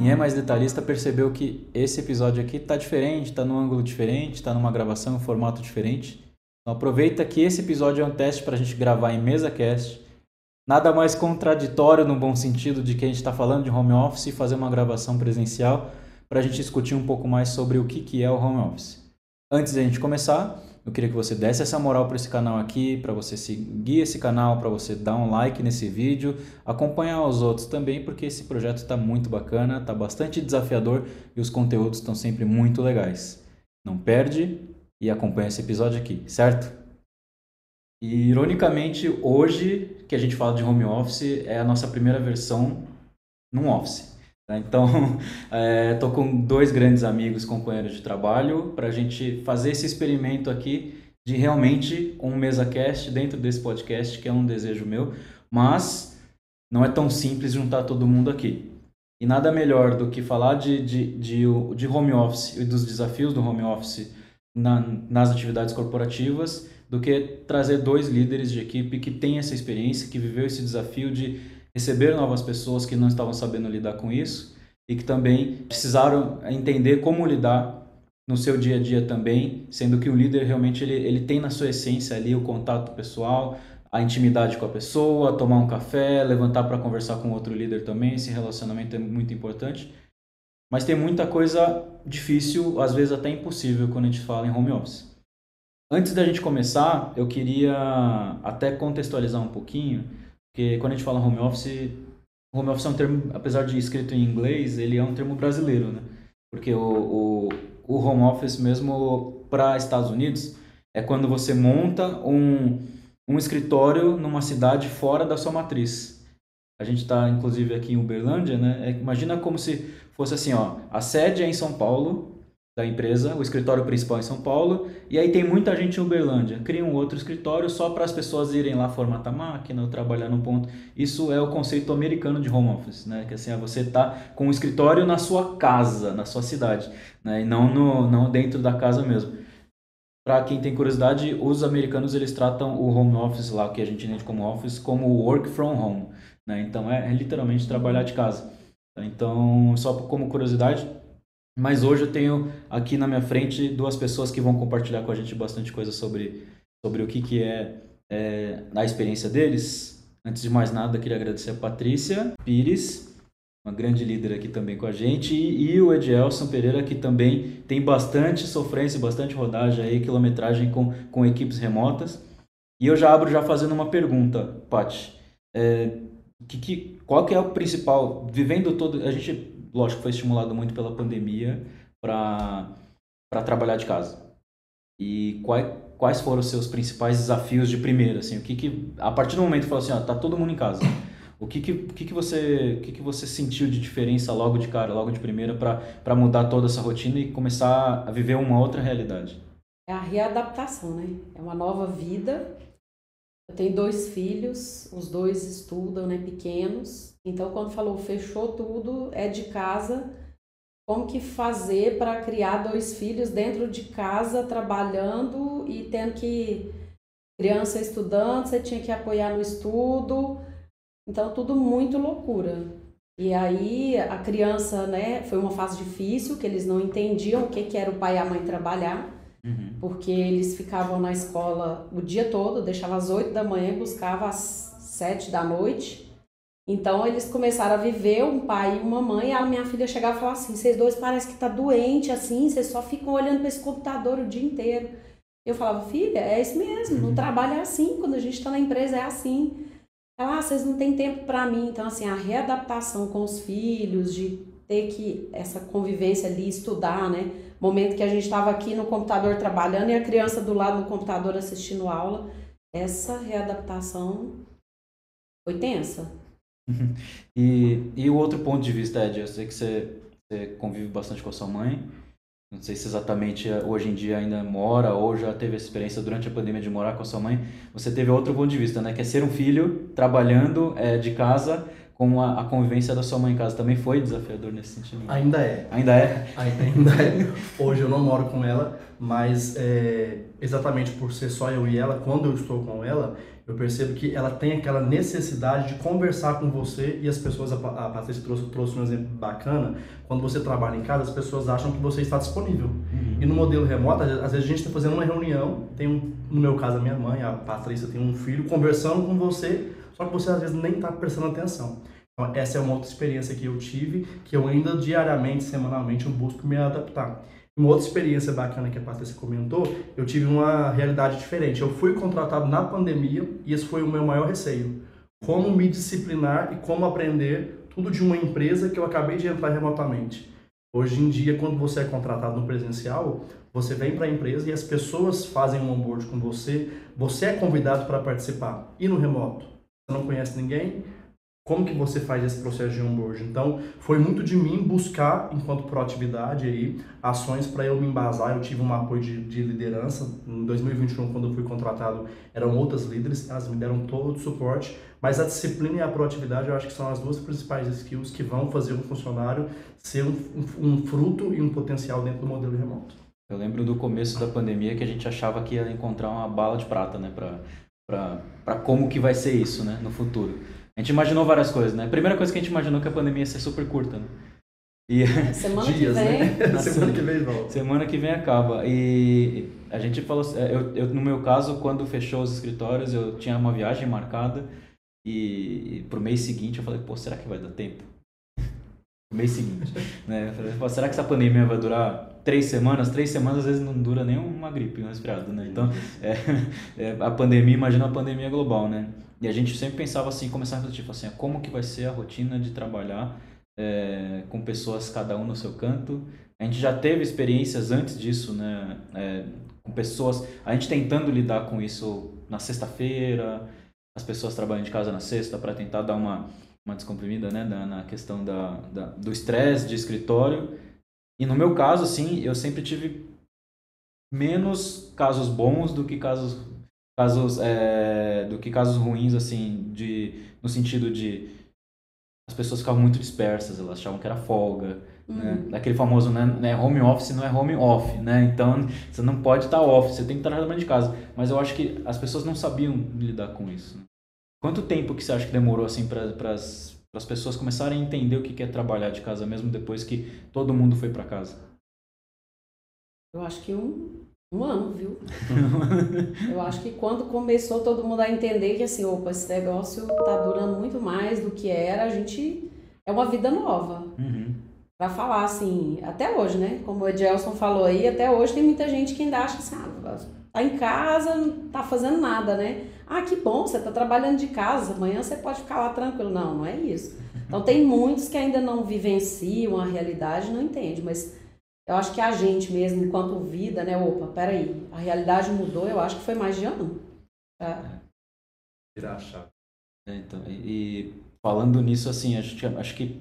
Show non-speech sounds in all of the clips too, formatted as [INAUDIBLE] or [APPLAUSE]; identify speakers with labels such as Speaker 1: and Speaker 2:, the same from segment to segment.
Speaker 1: quem é mais detalhista percebeu que esse episódio aqui está diferente, está num ângulo diferente, está numa gravação, um formato diferente. Então aproveita que esse episódio é um teste para a gente gravar em mesa cast. Nada mais contraditório no bom sentido de que a gente está falando de home office e fazer uma gravação presencial para a gente discutir um pouco mais sobre o que, que é o home office. Antes de a gente começar, eu queria que você desse essa moral para esse canal aqui, para você seguir esse canal, para você dar um like nesse vídeo, acompanhar os outros também, porque esse projeto está muito bacana, está bastante desafiador e os conteúdos estão sempre muito legais. Não perde e acompanha esse episódio aqui, certo? E ironicamente, hoje que a gente fala de home office é a nossa primeira versão num office. Tá? Então, estou [LAUGHS] é, com dois grandes amigos, companheiros de trabalho, para a gente fazer esse experimento aqui de realmente um mesa cast dentro desse podcast, que é um desejo meu, mas não é tão simples juntar todo mundo aqui. E nada melhor do que falar de, de, de, de home office e dos desafios do home office na, nas atividades corporativas do que trazer dois líderes de equipe que têm essa experiência, que viveu esse desafio de receber novas pessoas que não estavam sabendo lidar com isso e que também precisaram entender como lidar no seu dia a dia também, sendo que o líder realmente ele, ele tem na sua essência ali o contato pessoal, a intimidade com a pessoa, tomar um café, levantar para conversar com outro líder também, esse relacionamento é muito importante. Mas tem muita coisa difícil, às vezes até impossível quando a gente fala em home office. Antes da gente começar, eu queria até contextualizar um pouquinho porque quando a gente fala home office, home office é um termo, apesar de escrito em inglês, ele é um termo brasileiro, né? Porque o, o, o home office mesmo para Estados Unidos é quando você monta um, um escritório numa cidade fora da sua matriz. A gente está, inclusive, aqui em Uberlândia, né? É, imagina como se fosse assim, ó, a sede é em São Paulo, da empresa, o escritório principal em São Paulo, e aí tem muita gente em Uberlândia. Cria um outro escritório só para as pessoas irem lá formatar máquina ou trabalhar no ponto. Isso é o conceito americano de home office, né? Que assim, você tá com um escritório na sua casa, na sua cidade, né? E não no não dentro da casa mesmo. Para quem tem curiosidade, os americanos eles tratam o home office lá, que a gente entende como office, como work from home, né? Então é, é literalmente trabalhar de casa. Então, só como curiosidade, mas hoje eu tenho aqui na minha frente duas pessoas que vão compartilhar com a gente bastante coisa sobre, sobre o que, que é, é a experiência deles. Antes de mais nada, queria agradecer a Patrícia Pires, uma grande líder aqui também com a gente, e, e o Edielson Pereira, que também tem bastante sofrência, bastante rodagem aí, quilometragem com, com equipes remotas. E eu já abro já fazendo uma pergunta, Paty. É, que, que, qual que é o principal, vivendo todo, a gente lógico, foi estimulado muito pela pandemia para trabalhar de casa. E quais, quais foram os seus principais desafios de primeira? Assim, o que, que a partir do momento que falou assim, ó, tá todo mundo em casa. O que que, o que, que você o que, que você sentiu de diferença logo de cara, logo de primeira para mudar toda essa rotina e começar a viver uma outra realidade?
Speaker 2: É a readaptação, né? É uma nova vida. Eu tenho dois filhos, os dois estudam, né, pequenos. Então, quando falou fechou tudo, é de casa, como que fazer para criar dois filhos dentro de casa, trabalhando e tendo que. Criança estudando, você tinha que apoiar no estudo. Então, tudo muito loucura. E aí, a criança, né, foi uma fase difícil, que eles não entendiam o que, que era o pai e a mãe trabalhar. Uhum. Porque eles ficavam na escola o dia todo, deixava às 8 da manhã e buscava às 7 da noite. Então eles começaram a viver um pai e uma mãe, e a minha filha chegava e falava assim: "Vocês dois parecem que tá doente assim, vocês só ficam olhando para esse computador o dia inteiro". Eu falava: "Filha, é isso mesmo, no uhum. trabalho é assim, quando a gente está na empresa é assim". Ela: "Ah, vocês não têm tempo para mim". Então assim, a readaptação com os filhos, de ter que essa convivência ali estudar, né? Momento que a gente estava aqui no computador trabalhando e a criança do lado no computador assistindo aula, essa readaptação foi tensa.
Speaker 1: E, e o outro ponto de vista, Ed, eu sei que você, você convive bastante com a sua mãe. Não sei se exatamente eh, hoje em dia ainda mora ou já teve essa experiência durante a pandemia de morar com a sua mãe. Você teve outro ponto de vista, né? Que é ser um filho trabalhando é, de casa com a, a, convivência da sua mãe em casa. Também foi desafiador nesse sentido?
Speaker 3: Ainda é.
Speaker 1: Ainda é?
Speaker 3: Ainda, ainda é. Hoje eu não moro com ela, mas é, exatamente por ser só eu e ela, quando eu estou com ela, Eu percebo que ela tem aquela necessidade de conversar com você e as pessoas, a Patrícia trouxe, trouxe um exemplo bacana, quando você trabalha em casa, as pessoas acham que você está disponível. Uhum. E no modelo remoto, às vezes a gente está fazendo uma reunião, tem um, no meu caso a minha mãe, a Patrícia tem um filho, conversando com você, só que você às vezes nem está prestando atenção. Então, essa é uma outra experiência que eu tive, que eu ainda diariamente, semanalmente, eu busco me adaptar. Uma outra experiência bacana que a Patrícia comentou, eu tive uma realidade diferente. Eu fui contratado na pandemia e esse foi o meu maior receio. Como me disciplinar e como aprender tudo de uma empresa que eu acabei de entrar remotamente. Hoje em dia, quando você é contratado no presencial, você vem para a empresa e as pessoas fazem um onboard com você, você é convidado para participar. E no remoto? Você não conhece ninguém, como que você faz esse processo de onboard? Então, foi muito de mim buscar, enquanto proatividade, aí, ações para eu me embasar. Eu tive um apoio de, de, liderança. Em 2021, quando eu fui contratado, eram outras líderes, elas me deram todo o suporte. Mas a disciplina e a proatividade, eu acho que são as duas principais skills que vão fazer um funcionário ser um, um, um fruto e um potencial dentro do modelo remoto.
Speaker 1: Eu lembro do começo da pandemia que a gente achava que ia encontrar uma bala de prata, né, para como que vai ser isso, né, no futuro. A gente imaginou várias coisas, né? A primeira coisa que a gente imaginou é que a pandemia ia ser super curta, né?
Speaker 2: E... [LAUGHS] Semana Dias, que vem. Né? [LAUGHS]
Speaker 3: semana que vem volta.
Speaker 1: Semana que vem acaba. E a gente falou, é, eu, eu, no meu caso, quando fechou os escritórios, eu tinha uma viagem marcada e, e pro mês seguinte eu falei, pô, será que vai dar tempo? Pro [LAUGHS] mês seguinte, né? Eu falei, pô, será que essa pandemia vai durar três semanas? Três semanas às vezes não dura nem uma gripe, um resfriado, né? Então, é, é, a pandemia, imagina a pandemia global, né? E a gente sempre pensava assim, começava a tipo assim, como que vai ser a rotina de trabalhar é, com pessoas cada um no seu canto. A gente já teve experiências antes disso, né? É, com pessoas, a gente tentando lidar com isso na sexta-feira, as pessoas trabalhando de casa na sexta para tentar dar uma, uma descomprimida, né? Na, na questão da, da do estresse de escritório. E no meu caso, assim, eu sempre tive menos casos bons do que casos casos é, do que casos ruins assim de no sentido de as pessoas ficavam muito dispersas elas achavam que era folga né? uhum. né? aquele famoso né, home office não é home off né então você não pode estar off você tem que estar trabalhando de casa mas eu acho que as pessoas não sabiam lidar com isso quanto tempo que você acha que demorou assim para as pessoas começarem a entender o que é trabalhar de casa mesmo depois que todo mundo foi para casa
Speaker 2: eu acho que um um ano, viu? eu acho que quando começou todo mundo a entender que assim, opa, esse negócio tá durando muito mais do que era, a gente. É uma vida nova. Uhum. Pra falar assim, até hoje, né? Como o Edelson falou aí, até hoje tem muita gente que ainda acha assim, ah, tá em casa, não tá fazendo nada, né? Ah, que bom, você tá trabalhando de casa, amanhã você pode ficar lá tranquilo. Não, não é isso. Então tem muitos que ainda não vivenciam a realidade, não entendem, mas eu acho que a gente mesmo, enquanto vida, né? Opa, peraí, a realidade mudou, eu acho que foi mais de ano. É.
Speaker 3: Virar a chave.
Speaker 1: É, então, e, e, falando nisso, assim, acho, acho que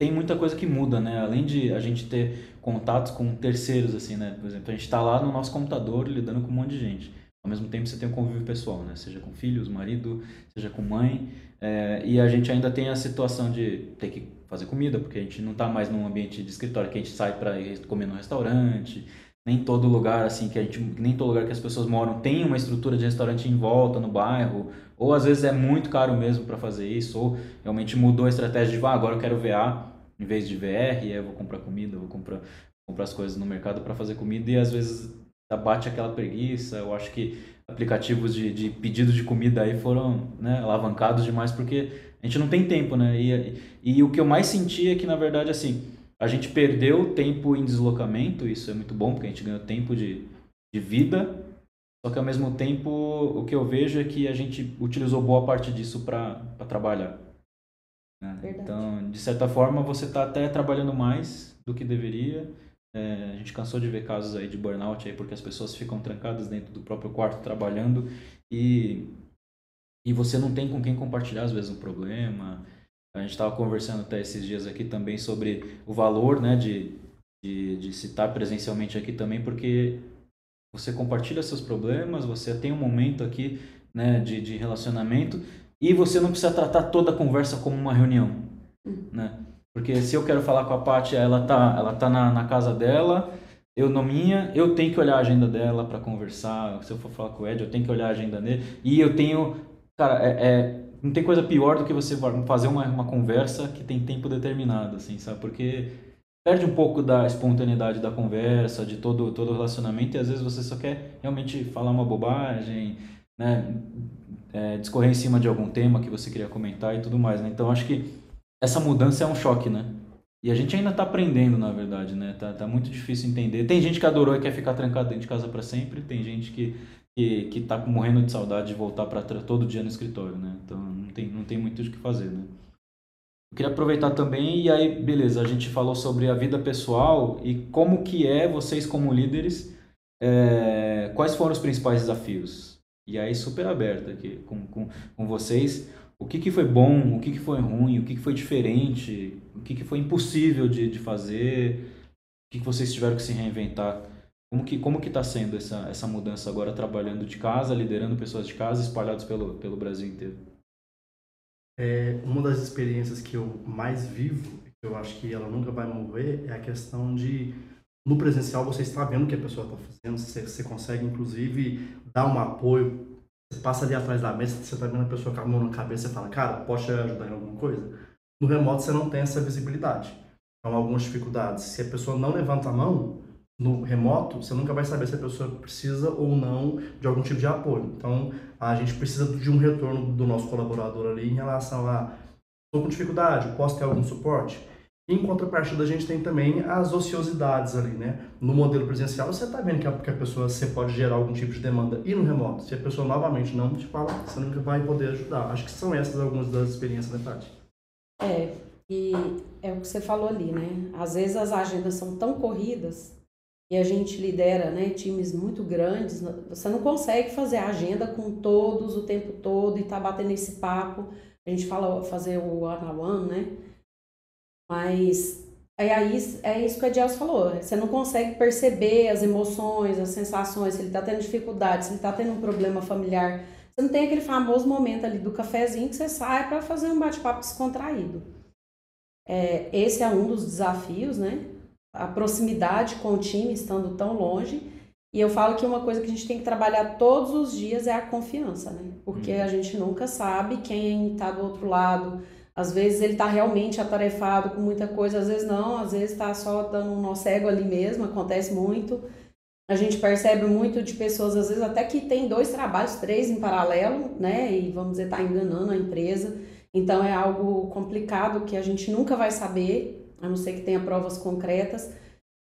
Speaker 1: tem muita coisa que muda, né? Além de a gente ter contatos com terceiros, assim, né? Por exemplo, a gente está lá no nosso computador lidando com um monte de gente. Ao mesmo tempo você tem um convívio pessoal, né? Seja com filhos, marido, seja com mãe. É, e a gente ainda tem a situação de ter que fazer comida, porque a gente não está mais num ambiente de escritório que a gente sai para comer no restaurante. Nem todo lugar assim que a gente, nem todo lugar que as pessoas moram tem uma estrutura de restaurante em volta no bairro, ou às vezes é muito caro mesmo para fazer isso, ou realmente mudou a estratégia de, ah, agora eu quero VA em vez de VR, e aí eu vou comprar comida, vou comprar comprar as coisas no mercado para fazer comida e às vezes bate aquela preguiça. Eu acho que aplicativos de, de pedido de comida aí foram né, alavancados demais porque a gente não tem tempo, né? E, e o que eu mais senti é que, na verdade, assim, a gente perdeu tempo em deslocamento, isso é muito bom, porque a gente ganhou tempo de, de vida, só que ao mesmo tempo o que eu vejo é que a gente utilizou boa parte disso para trabalhar. Né? Então, de certa forma, você está até trabalhando mais do que deveria. É, a gente cansou de ver casos aí de burnout aí porque as pessoas ficam trancadas dentro do próprio quarto trabalhando e e você não tem com quem compartilhar às vezes um problema. A gente estava conversando até esses dias aqui também sobre o valor né, de, de, de se estar presencialmente aqui também, porque você compartilha seus problemas, você tem um momento aqui né, de, de relacionamento e você não precisa tratar toda a conversa como uma reunião. Uhum. Né? Porque se eu quero falar com a Paty, ela tá, ela tá na, na casa dela, eu na minha, eu tenho que olhar a agenda dela para conversar. Se eu for falar com o Ed, eu tenho que olhar a agenda dele. E eu tenho cara, é, é, não tem coisa pior do que você fazer uma, uma conversa que tem tempo determinado, assim, sabe? Porque perde um pouco da espontaneidade da conversa, de todo todo relacionamento, e às vezes você só quer realmente falar uma bobagem, né? É, discorrer em cima de algum tema que você queria comentar e tudo mais, né? Então acho que essa mudança é um choque, né? E a gente ainda está aprendendo, na verdade, né? Tá, tá muito difícil entender. Tem gente que adorou e quer ficar trancado dentro de casa para sempre. Tem gente que que que tá morrendo de saudade de voltar para todo dia no escritório, né? Então não tem não tem muito o que fazer, né? Eu queria aproveitar também e aí beleza, a gente falou sobre a vida pessoal e como que é vocês como líderes, é, quais foram os principais desafios? E aí super aberto aqui com, com, com vocês o que, que foi bom, o que, que foi ruim, o que, que foi diferente, o que, que foi impossível de, de fazer, o que, que vocês tiveram que se reinventar. Como que como que está sendo essa, essa mudança agora trabalhando de casa, liderando pessoas de casa espalhados pelo, pelo Brasil inteiro?
Speaker 3: É, uma das experiências que eu mais vivo, que eu acho que ela nunca vai morrer, é a questão de no presencial você está vendo o que a pessoa está fazendo, você, você consegue inclusive dar um apoio você passa ali atrás da mesa, você tá vendo a pessoa com a mão na cabeça e fala, cara, posso te ajudar em alguma coisa? No remoto você não tem essa visibilidade. Então, algumas dificuldades. Se a pessoa não levanta a mão, no remoto, você nunca vai saber se a pessoa precisa ou não de algum tipo de apoio. Então, a gente precisa de um retorno do nosso colaborador ali em relação a estou com dificuldade, posso ter algum suporte? Em contrapartida, a gente tem também as ociosidades ali, né? No modelo presencial, você está vendo que a, que a, pessoa, você pode gerar algum tipo de demanda. E no remoto, se a pessoa novamente não te fala, você nunca vai poder ajudar. Acho que são essas algumas das experiências, né, Tati?
Speaker 2: É, e é o que você falou ali, né? Às vezes as agendas são tão corridas e a gente lidera né, times muito grandes, você não consegue fazer a agenda com todos o tempo todo e tá batendo esse papo. A gente fala fazer o one-on-one, né? Mas é, aí, é isso que a Dias falou. Você não consegue perceber as emoções, as sensações, se ele está tendo dificuldade, se ele está tendo um problema familiar. Você não tem aquele famoso momento ali do cafezinho que você sai para fazer um bate-papo descontraído. É, esse é um dos desafios, né? A proximidade com o time estando tão longe. E eu falo que uma coisa que a gente tem que trabalhar todos os dias é a confiança, né? Porque uhum. a gente nunca sabe quem está do outro lado às vezes ele está realmente atarefado com muita coisa, às vezes não, às vezes está só dando um nó cego ali mesmo, acontece muito. A gente percebe muito de pessoas, às vezes até que tem dois trabalhos, três em paralelo, né? E vamos dizer, está enganando a empresa. Então é algo complicado que a gente nunca vai saber, a não ser que tenha provas concretas.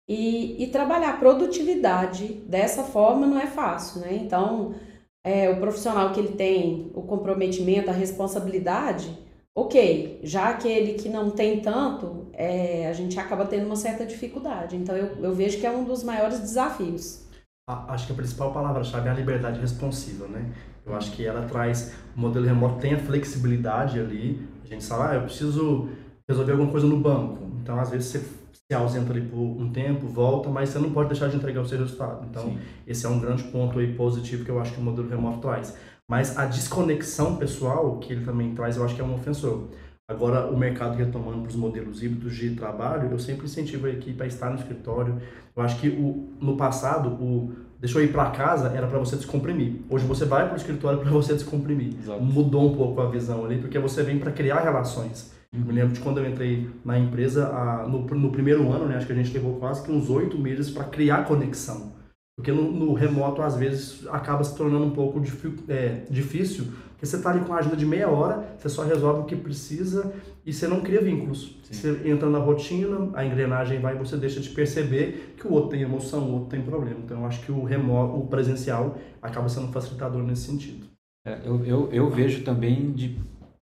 Speaker 2: E, e trabalhar produtividade dessa forma não é fácil, né? Então, é, o profissional que ele tem o comprometimento, a responsabilidade, ok, já aquele que não tem tanto, é, a gente acaba tendo uma certa dificuldade. Então eu, eu vejo que é um dos maiores desafios.
Speaker 3: Acho que a principal palavra-chave é a liberdade responsiva, né? Eu acho que ela traz, o modelo remoto tem a flexibilidade ali, a gente sabe, ah, eu preciso resolver alguma coisa no banco. Então, às vezes, você se ausenta ali por um tempo, volta, mas você não pode deixar de entregar o seu resultado. Então, Sim. esse é um grande ponto aí positivo que eu acho que o modelo remoto traz. Mas a desconexão pessoal que ele também traz, eu acho que é um ofensor. Agora, o mercado retomando para os modelos híbridos de trabalho, eu sempre incentivo a equipe a estar no escritório. Eu acho que o, no passado, o deixa eu ir para casa era para você descomprimir. Hoje você vai para o escritório para você descomprimir. Exato. Mudou um pouco a visão ali, porque você vem para criar relações. Uhum. Me lembro de quando eu entrei na empresa, a, no, no primeiro ano, né, acho que a gente levou quase que uns oito meses para criar conexão. Porque no, no, remoto, às vezes, acaba se tornando um pouco é, difícil, porque você está ali com a agenda de meia hora, você só resolve o que precisa e você não cria vínculos. Sim. Você entra na rotina, a engrenagem vai e você deixa de perceber que o outro tem emoção, o outro tem problema. Então, eu acho que o remoto, o presencial, acaba sendo um facilitador nesse sentido.
Speaker 1: É, eu, eu, eu vejo também de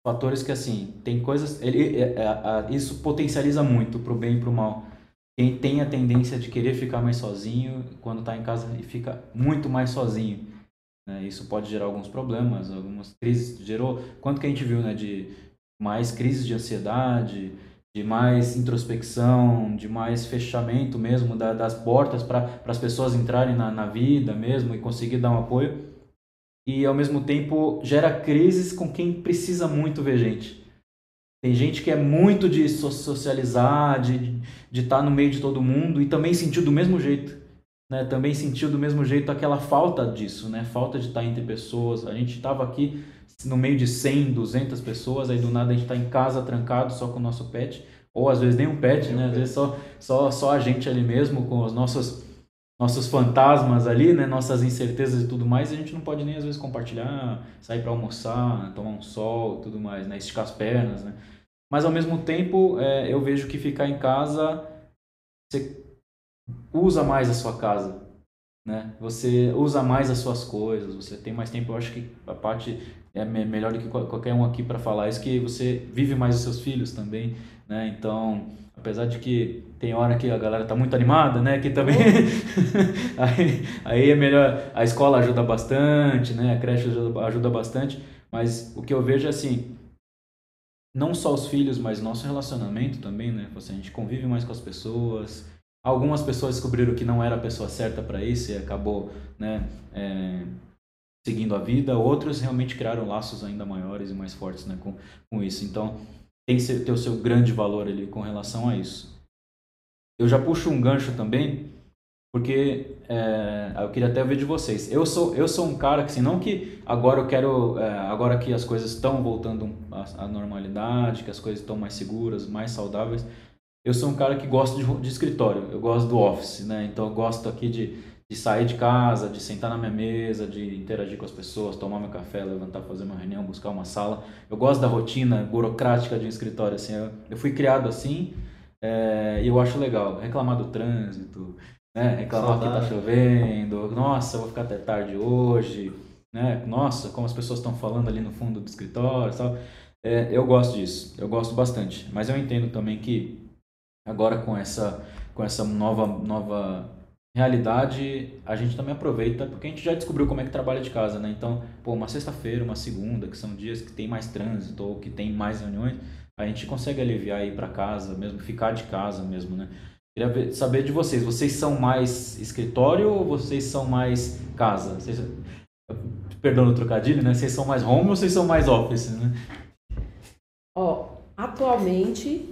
Speaker 1: fatores que, assim, tem coisas... Ele, é, é, isso potencializa muito para o bem e para o mal quem tem a tendência de querer ficar mais sozinho quando está em casa e fica muito mais sozinho. Né? Isso pode gerar alguns problemas, algumas crises. Gerou quanto que a gente viu, né, de mais crises de ansiedade, de mais introspecção, de mais fechamento mesmo da, das portas para as pessoas entrarem na, na vida mesmo e conseguir dar um apoio. E ao mesmo tempo gera crises com quem precisa muito ver gente. Tem gente que é muito de socializar, de estar tá no meio de todo mundo e também sentiu do mesmo jeito. Né? Também sentiu do mesmo jeito aquela falta disso, né? Falta de estar tá entre pessoas. A gente estava aqui no meio de 100, 200 pessoas, aí do nada a gente está em casa trancado só com o nosso pet, ou às vezes nem um pet, né? Às vezes só, só, só a gente ali mesmo, com os nossos, nossos fantasmas ali, né? Nossas incertezas e tudo mais, a gente não pode nem às vezes compartilhar, sair para almoçar, tomar um sol tudo mais, né? Esticar as pernas, né? Mas ao mesmo tempo, é, eu vejo que ficar em casa, você usa mais a sua casa, né? Você usa mais as suas coisas, você tem mais tempo. Eu acho que a parte é melhor do que qualquer um aqui para falar isso que você vive mais os seus filhos também, né? Então, apesar de que tem hora que a galera tá muito animada, né? Que também [LAUGHS] aí, aí é melhor. A escola ajuda bastante, né? A creche ajuda, ajuda bastante, mas o que eu vejo é assim não só os filhos, mas nosso relacionamento também, né? Você, a gente convive mais com as pessoas. Algumas pessoas descobriram que não era a pessoa certa para isso e acabou, né? É, seguindo a vida. Outros realmente criaram laços ainda maiores e mais fortes, né? Com, com isso. Então tem que ter o seu grande valor ali com relação a isso. Eu já puxo um gancho também porque é, eu queria até ver de vocês. Eu sou, eu sou um cara que, assim, não que agora eu quero, é, agora que as coisas estão voltando à, à, normalidade, que as coisas estão mais seguras, mais saudáveis, eu sou um cara que gosta de, de escritório, eu gosto do office, né? Então eu gosto aqui de, de sair de casa, de sentar na minha mesa, de interagir com as pessoas, tomar meu café, levantar, fazer uma reunião, buscar uma sala. Eu gosto da rotina burocrática de um escritório, assim. Eu, eu fui criado assim é, e eu acho legal. Reclamar do trânsito, né? Reclamar Saudade. que tá chovendo, nossa, eu vou ficar até tarde hoje, né? Nossa, como as pessoas estão falando ali no fundo do escritório e tal. É, eu gosto disso, eu gosto bastante. Mas eu entendo também que agora com essa, com essa nova, nova realidade, a gente também aproveita, porque a gente já descobriu como é que trabalha de casa, né? Então, pô, uma sexta-feira, uma segunda, que são dias que tem mais trânsito ou que tem mais reuniões, a gente consegue aliviar ir para casa mesmo, ficar de casa mesmo, né? Queria saber de vocês. Vocês são mais escritório ou vocês são mais casa? Vocês, perdão o trocadilho, né? Vocês são mais home ou vocês são mais office, né?
Speaker 2: Ó, atualmente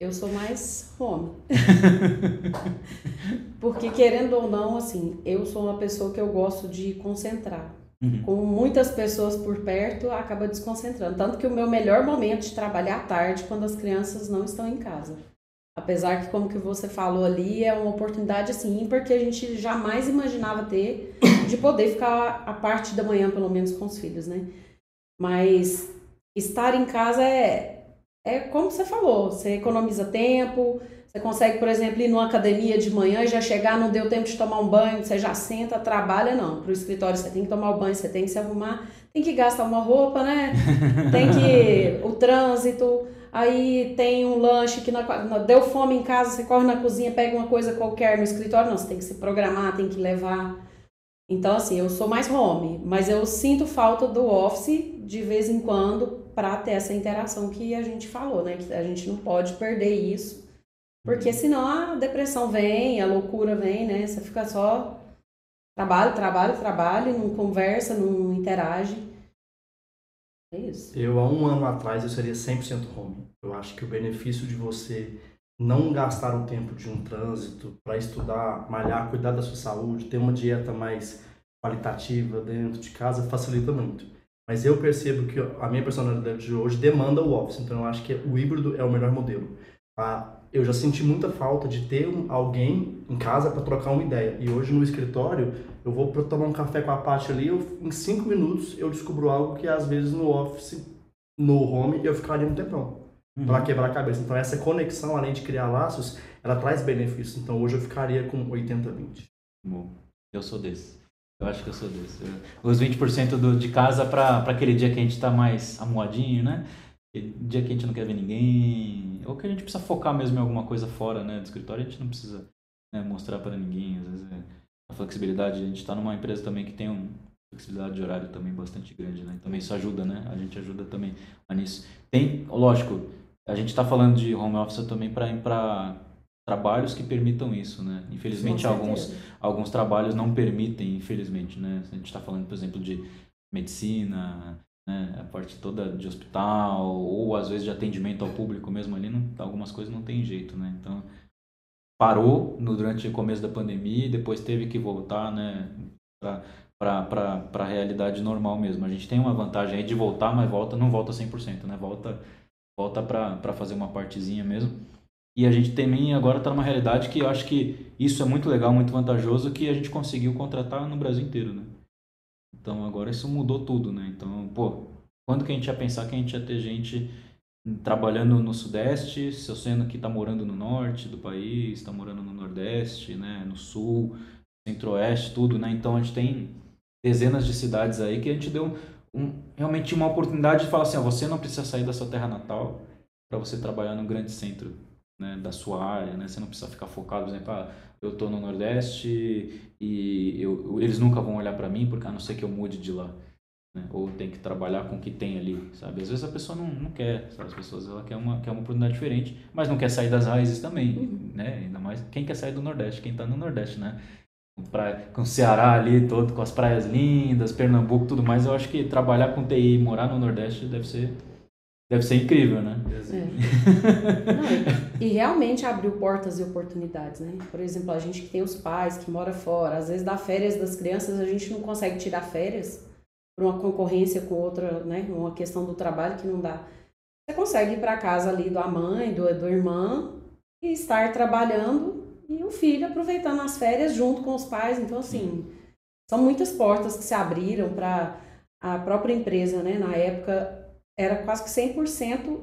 Speaker 2: eu sou mais home. [LAUGHS] Porque querendo ou não, assim, eu sou uma pessoa que eu gosto de concentrar. Uhum. Com muitas pessoas por perto, acaba desconcentrando. Tanto que o meu melhor momento de trabalhar à tarde, quando as crianças não estão em casa. Apesar que, como que você falou ali, é uma oportunidade assim, porque a gente jamais imaginava ter de poder ficar a parte da manhã, pelo menos, com os filhos, né? Mas estar em casa é, é como você falou, você economiza tempo, você consegue, por exemplo, ir numa academia de manhã e já chegar, não deu tempo de tomar um banho, você já senta, trabalha, não. Para o escritório você tem que tomar o banho, você tem que se arrumar, tem que gastar uma roupa, né? [LAUGHS] Tem que. o trânsito aí tem um lanche que na, deu fome em casa, você corre na cozinha, pega uma coisa qualquer no escritório, não, você tem que se programar, tem que levar. Então, assim, eu sou mais home, mas eu sinto falta do office de vez em quando para ter essa interação que a gente falou, né? Que a gente não pode perder isso, porque uhum. senão a depressão vem, a loucura vem, né? Você fica só trabalho, trabalho, trabalho, não conversa, não interage. É isso.
Speaker 3: Eu, há um ano atrás, eu seria 100% home. Eu acho que o benefício de você não gastar o tempo de um trânsito para estudar, malhar, cuidar da sua saúde, ter uma dieta mais qualitativa dentro de casa facilita muito. Mas eu percebo que a minha personalidade de hoje demanda o office, então eu acho que o híbrido é o melhor modelo. Ah, eu já senti muita falta de ter alguém em casa para trocar uma ideia. E hoje no escritório, eu vou tomar um café com a Paty ali, eu, em cinco minutos eu descubro algo que às vezes no office, no home, eu ficaria um tempão uhum. para quebrar a cabeça. Então essa conexão, além de criar laços, ela traz benefícios. Então hoje eu ficaria com 80-20.
Speaker 1: Bom, eu sou desse. Eu acho que eu sou desse. Os 20% do, de casa para aquele dia que a gente está mais amuadinho, né? dia que a gente não quer ver ninguém, ou que a gente precisa focar mesmo em alguma coisa fora né, do escritório, a gente não precisa né, mostrar para ninguém. Às vezes é a flexibilidade, a gente está numa empresa também que tem uma flexibilidade de horário também bastante grande, né? Também isso ajuda, né? A gente ajuda também nisso. Tem, lógico, a gente está falando de home office também para para trabalhos que permitam isso, né? Infelizmente alguns alguns trabalhos não permitem, infelizmente, né? A gente está falando, por exemplo, de medicina, né? A parte toda de hospital ou às vezes de atendimento ao público mesmo ali, não, algumas coisas não tem jeito, né? Então parou no, durante o começo da pandemia e depois teve que voltar, né? para a realidade normal mesmo. A gente tem uma vantagem aí de voltar, mas volta não volta 100%, né? Volta volta para fazer uma partezinha mesmo. E a gente também agora está numa realidade que eu acho que isso é muito legal, muito vantajoso, que a gente conseguiu contratar no Brasil inteiro, né? Então agora isso mudou tudo, né? Então, pô, quando que a gente ia pensar que a gente ia ter gente trabalhando no Sudeste, se eu sendo que está morando no Norte do país, está morando no Nordeste, né? No Sul, Centro-Oeste, tudo, né? Então a gente tem dezenas de cidades aí que a gente deu um, realmente uma oportunidade de falar assim, ó, você não precisa sair da sua terra natal para você trabalhar no grande centro né, da sua área, né? Você não precisa ficar focado, por exemplo, ah, eu estou no Nordeste e eu, eles nunca vão olhar para mim porque a não ser que eu mude de lá. Né? Ou tem que trabalhar com o que tem ali, sabe? Às vezes a pessoa não, não quer, sabe? As pessoas ela quer uma, quer uma oportunidade diferente, mas não quer sair das raízes também, uhum. né? Ainda mais quem quer sair do Nordeste, quem está no Nordeste, né? Praia, com o Ceará ali todo, com as praias lindas, Pernambuco tudo mais, eu acho que trabalhar com TI e morar no Nordeste deve ser deve ser incrível, né?
Speaker 2: É. [LAUGHS] Não, e, e, realmente abriu portas e oportunidades, né? Por exemplo, a gente que tem os pais que mora fora, às vezes dá férias das crianças, a gente não consegue tirar férias por uma concorrência com outra, né? Uma questão do trabalho que não dá. Você consegue ir para casa ali da mãe, do, do irmão e estar trabalhando e o filho aproveitando as férias junto com os pais. Então, assim, são muitas portas que se abriram para a própria empresa, né? Na época, era quase que 100%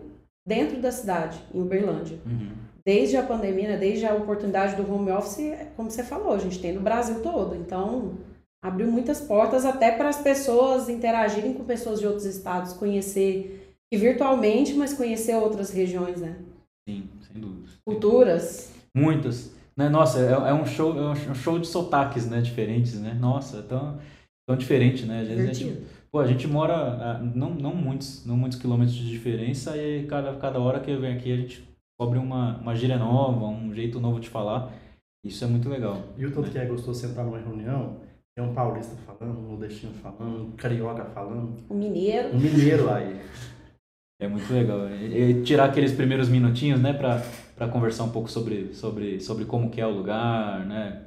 Speaker 2: dentro da cidade, em Uberlândia. Uhum. Desde a pandemia, né? desde a oportunidade do home office, como você falou, a gente tem no Brasil todo. Então, abriu muitas portas até para as pessoas interagirem com pessoas de outros estados, conhecer, e virtualmente, mas conhecer outras regiões, né?
Speaker 1: Sim, sem dúvida.
Speaker 2: Culturas.
Speaker 1: Muitas. Né? Nossa, é, é, um show, é um show de sotaques, né? Diferentes, né? Nossa, é tão, tão diferente, né? Às vezes a gente, pô, a gente mora a, não, não muitos, não muitos quilômetros de diferença e cada, cada hora que eu venho aqui a gente cobre uma, uma gíria nova, um jeito novo de falar. Isso é muito legal.
Speaker 3: E o tanto que é gostoso sentar numa reunião, tem um paulista falando, um nordestino falando, um carioca falando.
Speaker 2: Um mineiro.
Speaker 3: Um mineiro aí.
Speaker 1: É muito legal. E tirar aqueles primeiros minutinhos, né, pra para conversar um pouco sobre, sobre, sobre como que é o lugar, né?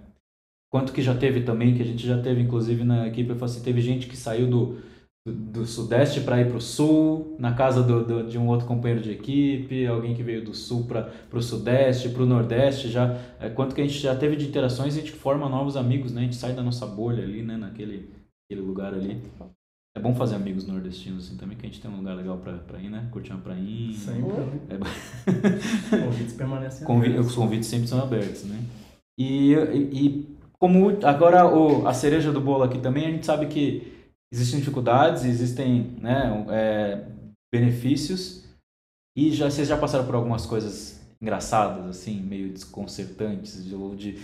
Speaker 1: Quanto que já teve também, que a gente já teve, inclusive, na equipe, assim, teve gente que saiu do, do, do sudeste para ir para o sul, na casa do, do, de um outro companheiro de equipe, alguém que veio do sul para o sudeste, para o nordeste, já é, quanto que a gente já teve de interações, a gente forma novos amigos, né? A gente sai da nossa bolha ali, né? Naquele aquele lugar ali. É bom fazer amigos nordestinos assim também, que a gente tem um lugar legal pra, pra ir, né? Curtir uma prainha.
Speaker 3: Sempre. É... [LAUGHS] convites permanecem Convi
Speaker 1: abertos. Os convites sempre são abertos, né? E, e, e como agora o, a cereja do bolo aqui também, a gente sabe que existem dificuldades, existem né, é, benefícios. E já, vocês já passaram por algumas coisas engraçadas, assim, meio desconcertantes, de, de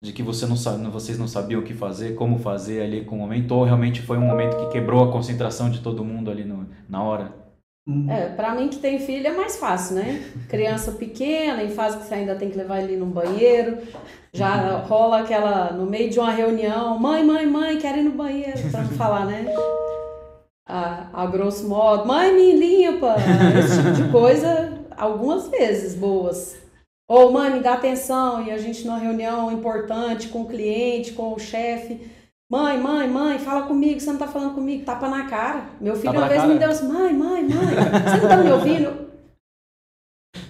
Speaker 1: de que você não sabe, vocês não sabiam o que fazer, como fazer ali com o momento, ou realmente foi um momento que quebrou a concentração de todo mundo ali no, na hora?
Speaker 2: É, para mim que tem filho é mais fácil, né? [LAUGHS] Criança pequena, em fase que você ainda tem que levar ele no banheiro, já rola aquela, no meio de uma reunião, mãe, mãe, mãe, quero ir no banheiro, pra não falar, né? A, a grosso modo, mãe, me limpa, esse tipo de coisa, algumas vezes boas. Ou, mãe, me dá atenção, e a gente numa reunião importante com o cliente, com o chefe. Mãe, mãe, mãe, fala comigo, você não tá falando comigo, tapa na cara. Meu filho tapa uma vez cara. me deu assim, mãe, mãe, mãe, você não tá me ouvindo?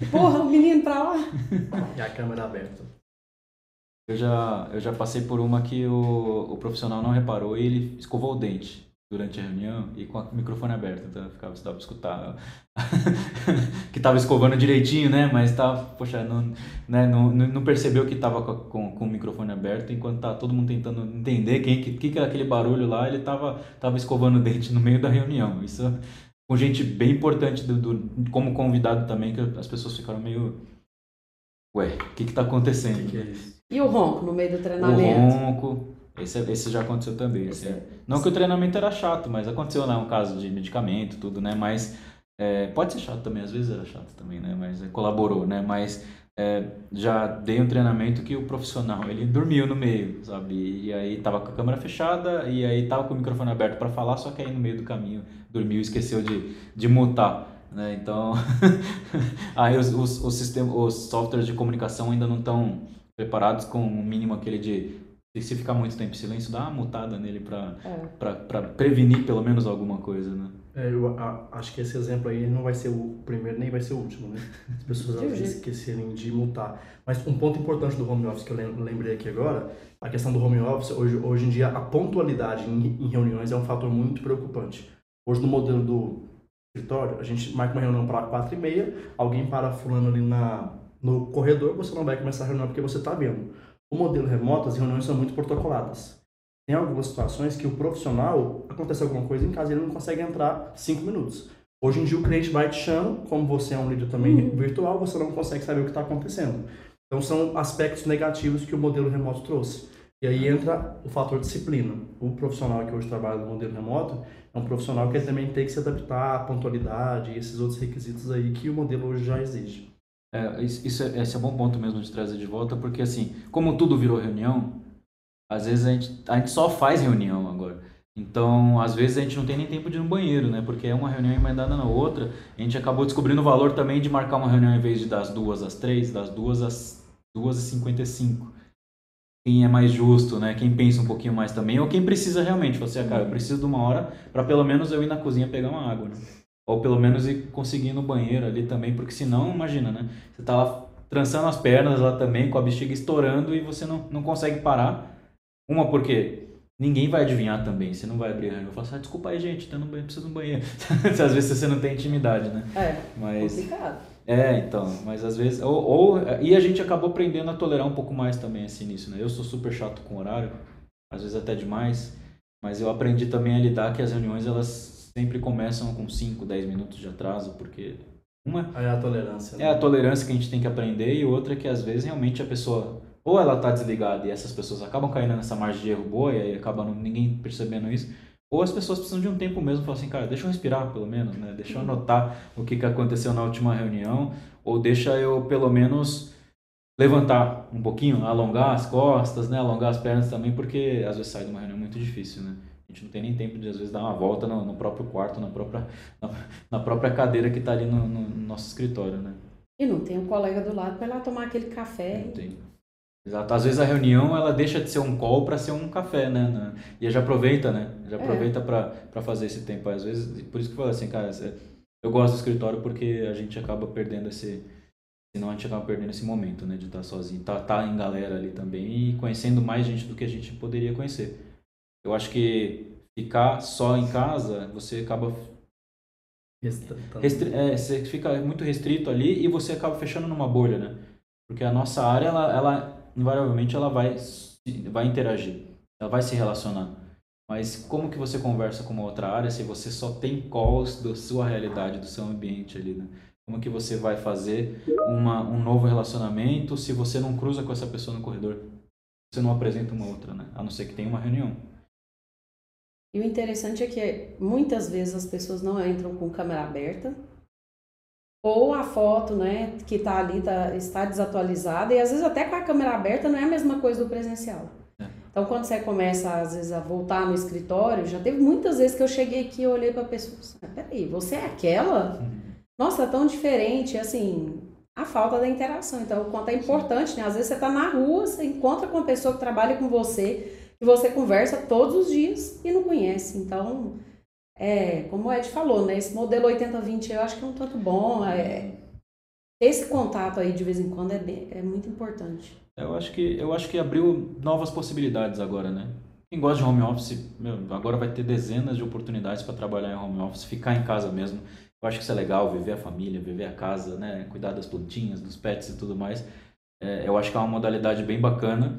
Speaker 2: [LAUGHS] Porra, o menino pra lá.
Speaker 3: E a câmera aberta.
Speaker 1: Eu já, eu já passei por uma que o, o profissional não reparou e ele escovou o dente durante a reunião e com o microfone aberto, então eu ficava, você dava pra escutar. [LAUGHS] Que tava escovando direitinho, né, mas tava, poxa, não, né, não, não percebeu que tava com, com, com, o microfone aberto, enquanto tá todo mundo tentando entender quem que, que, que era aquele barulho lá, ele tava, tava escovando o dente no meio da reunião, isso com gente bem importante do, do como convidado também, que as pessoas ficaram meio, ué, o que que tá acontecendo? Que que é
Speaker 2: e o ronco no meio do treinamento?
Speaker 1: O ronco, esse, esse já aconteceu também. Esse, é. Não que o treinamento era chato, mas aconteceu, né? Um caso de medicamento, tudo, né? Mas é, pode ser chato também, às vezes era chato também, né? Mas é, colaborou, né? Mas é, já dei um treinamento que o profissional, ele dormiu no meio, sabe? E aí tava com a câmera fechada e aí tava com o microfone aberto para falar, só que aí no meio do caminho dormiu e esqueceu de, de mutar. Né? Então, [LAUGHS] aí os, os, os, sistemas, os softwares de comunicação ainda não estão preparados com o mínimo aquele de E se ficar muito tempo em silêncio, dá uma mutada nele para
Speaker 2: É.
Speaker 1: prevenir pelo menos alguma coisa, né?
Speaker 3: É, eu a- acho que esse exemplo aí não vai ser o primeiro nem vai ser o último, né? As pessoas às vezes esquecerem de mutar. Mas um ponto importante do home office que eu lem- lembrei aqui agora, a questão do home office, hoje, hoje em dia a pontualidade em, em reuniões é um fator muito preocupante. Hoje no modelo do escritório, a gente marca uma reunião para quatro e meia, alguém para fulano ali na, no corredor, você não vai começar a reunião porque você está vendo. O modelo remoto, as reuniões são muito protocoladas. Tem algumas situações que o profissional, acontece alguma coisa em casa, ele não consegue entrar cinco minutos. Hoje em dia o cliente vai te chama, como você é um líder também virtual, você não consegue saber o que está acontecendo. Então são aspectos negativos que o modelo remoto trouxe. E aí entra o fator disciplina. O profissional que hoje trabalha no modelo remoto é um profissional que também tem que se adaptar à pontualidade e esses outros requisitos aí que o modelo hoje já exige.
Speaker 1: É, isso, é, esse é um bom ponto mesmo de trazer de volta, porque assim, como tudo virou reunião, às vezes a gente, a gente só faz reunião agora. Então, às vezes a gente não tem nem tempo de ir no banheiro, né? Porque é uma reunião emendada na outra. A gente acabou descobrindo o valor também de marcar uma reunião em vez de das duas às três, das duas às duas e cinquenta e cinco. Quem é mais justo, né? Quem pensa um pouquinho mais também, ou quem precisa realmente. Você, cara, eu preciso de uma hora para pelo menos eu ir na cozinha pegar uma água, né? Ou pelo menos ir conseguir ir no banheiro ali também, porque senão, imagina, né? Você tá lá trançando as pernas lá também, com a bexiga estourando e você não, não consegue parar. Uma porque ninguém vai adivinhar também, você não vai abrir a reunião e falar assim, ah, desculpa aí gente, tô no banheiro, preciso de um banheiro. [LAUGHS] às vezes você não tem intimidade, né?
Speaker 2: É,
Speaker 1: Mas...
Speaker 2: complicado.
Speaker 1: É, então, mas às vezes. Ou, ou- e a gente acabou aprendendo a tolerar um pouco mais também esse início, né? Eu sou super chato com horário, às vezes até demais, mas eu aprendi também a lidar que as reuniões elas sempre começam com 5, 10 minutos de atraso, porque uma
Speaker 3: é a tolerância. né?
Speaker 1: é a tolerância que a gente tem que aprender e outra é que às vezes realmente a pessoa ou ela tá desligada e essas pessoas acabam caindo nessa margem de erro boa e aí acaba ninguém percebendo isso, ou as pessoas precisam de um tempo mesmo, falar assim, cara, deixa eu respirar pelo menos, né? Deixa eu anotar o que, que aconteceu na última reunião, ou deixa eu pelo menos levantar um pouquinho, alongar as costas, né? Alongar as pernas também, porque às vezes sai de uma reunião muito difícil, né? A gente não tem nem tempo de às vezes dar uma volta no, no próprio quarto, na própria, [LAUGHS] na, na própria cadeira que está ali no, no- no nosso escritório, né?
Speaker 2: E não tem um colega do lado para ir lá tomar aquele café.
Speaker 1: Não tem. Exato. Às vezes a reunião ela deixa de ser um call para ser um café, né? E já aproveita, né? Já
Speaker 2: É.
Speaker 1: aproveita para fazer esse tempo. Às vezes, por isso que eu falo assim, cara, eu gosto do escritório porque a gente acaba perdendo esse. Senão a gente acaba perdendo esse momento, né? De estar sozinho. Tá, tá em galera ali também e conhecendo mais gente do que a gente poderia conhecer. Eu acho que ficar só em casa, você acaba Restri é, você fica muito restrito ali e você acaba fechando numa bolha, né? Porque a nossa área, ela, ela invariavelmente, ela vai, vai interagir, ela vai se relacionar. Mas como que você conversa com uma outra área se você só tem calls da sua realidade, do seu ambiente ali, né? Como que você vai fazer uma, um novo relacionamento se você não cruza com essa pessoa no corredor? Você não apresenta uma outra, né? A não ser que tenha uma reunião.
Speaker 2: E o interessante é que muitas vezes as pessoas não entram com câmera aberta, ou a foto, né, que está ali tá, está desatualizada, e às vezes até com a câmera aberta não é a mesma coisa do presencial.
Speaker 1: É.
Speaker 2: Então, quando você começa, às vezes, a voltar no escritório, já teve muitas vezes que eu cheguei aqui e olhei para a pessoa e falei, "Ah, peraí, você é aquela? Nossa, tá tão diferente, assim, a falta da interação. Então, o quanto é importante, né? Às vezes você está na rua, você encontra com uma pessoa que trabalha com você, e você conversa todos os dias e não conhece. Então, é, como o Ed falou, né? Esse modelo 80-20 eu acho que é um tanto bom. É, esse contato aí de vez em quando é, bem- é muito importante.
Speaker 1: Eu acho que eu acho que abriu novas possibilidades agora, né? Quem gosta de home office, meu, agora vai ter dezenas de oportunidades para trabalhar em home office, ficar em casa mesmo. Eu acho que isso é legal, viver a família, viver a casa, né? Cuidar das plantinhas, dos pets e tudo mais. É, eu acho que é uma modalidade bem bacana.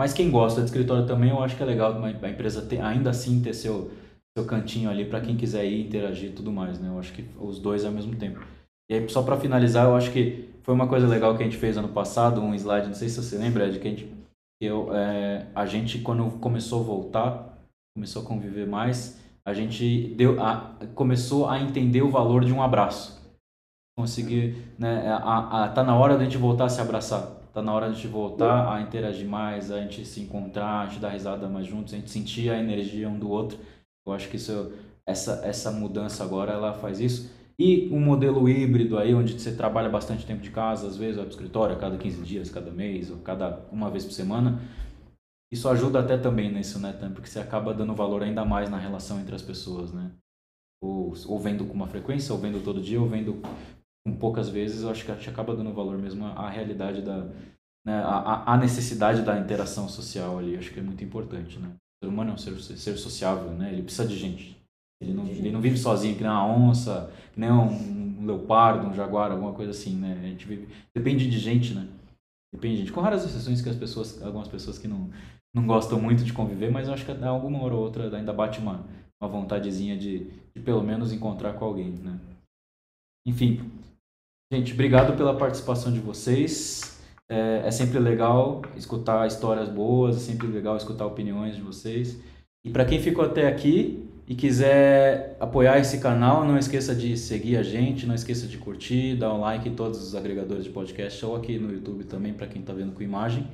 Speaker 1: Mas quem gosta de escritório também, eu acho que é legal a empresa ter, ainda assim ter seu, seu cantinho ali para quem quiser ir interagir e tudo mais, né? Eu acho que os dois ao mesmo tempo. E aí, só para finalizar, eu acho que foi uma coisa legal que a gente fez ano passado, um slide, não sei se você lembra, Ed, que a gente, eu, é, a gente quando começou a voltar, começou a conviver mais, a gente deu, a, começou a entender o valor de um abraço. Conseguir, né, a, a, tá na hora da gente voltar a se abraçar, tá na hora da gente voltar a interagir mais, a gente se encontrar, a gente dar risada mais juntos, a gente sentir a energia um do outro. Eu acho que isso, essa, essa mudança agora, ela faz isso. E um modelo híbrido aí, onde você trabalha bastante tempo de casa, às vezes vai para o escritório a cada 15 dias, cada mês, ou cada uma vez por semana. isso ajuda até também nisso, né, Tam? Porque você acaba dando valor ainda mais na relação entre as pessoas, né? Ou, ou vendo com uma frequência, ou vendo todo dia, ou vendo com poucas vezes, eu acho que a gente acaba dando valor mesmo à, à realidade da, né, a, a necessidade da interação social ali, acho que é muito importante, né? O ser humano é um ser, ser sociável, né? Ele precisa de gente. Ele não, ele não vive sozinho, que nem uma onça, que nem um, um leopardo, um jaguar, alguma coisa assim, né? A gente vive, depende de gente, né? Depende de gente. Com raras exceções que as pessoas, algumas pessoas que não, não gostam muito de conviver, mas eu acho que alguma hora ou outra ainda bate uma, uma vontadezinha de, de pelo menos encontrar com alguém, né? Enfim, gente, obrigado pela participação de vocês. É, é, sempre legal escutar histórias boas, é sempre legal escutar opiniões de vocês. E para quem ficou até aqui e quiser apoiar esse canal, não esqueça de seguir a gente, não esqueça de curtir, dar um like em todos os agregadores de podcast ou aqui no YouTube também para quem está vendo com imagem.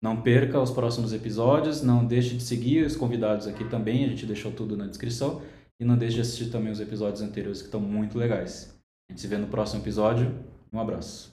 Speaker 1: Não perca os próximos episódios, não deixe de seguir os convidados aqui também, a gente deixou tudo na descrição. E não deixe de assistir também os episódios anteriores que estão muito legais. Gente se vê no próximo episódio. Um abraço.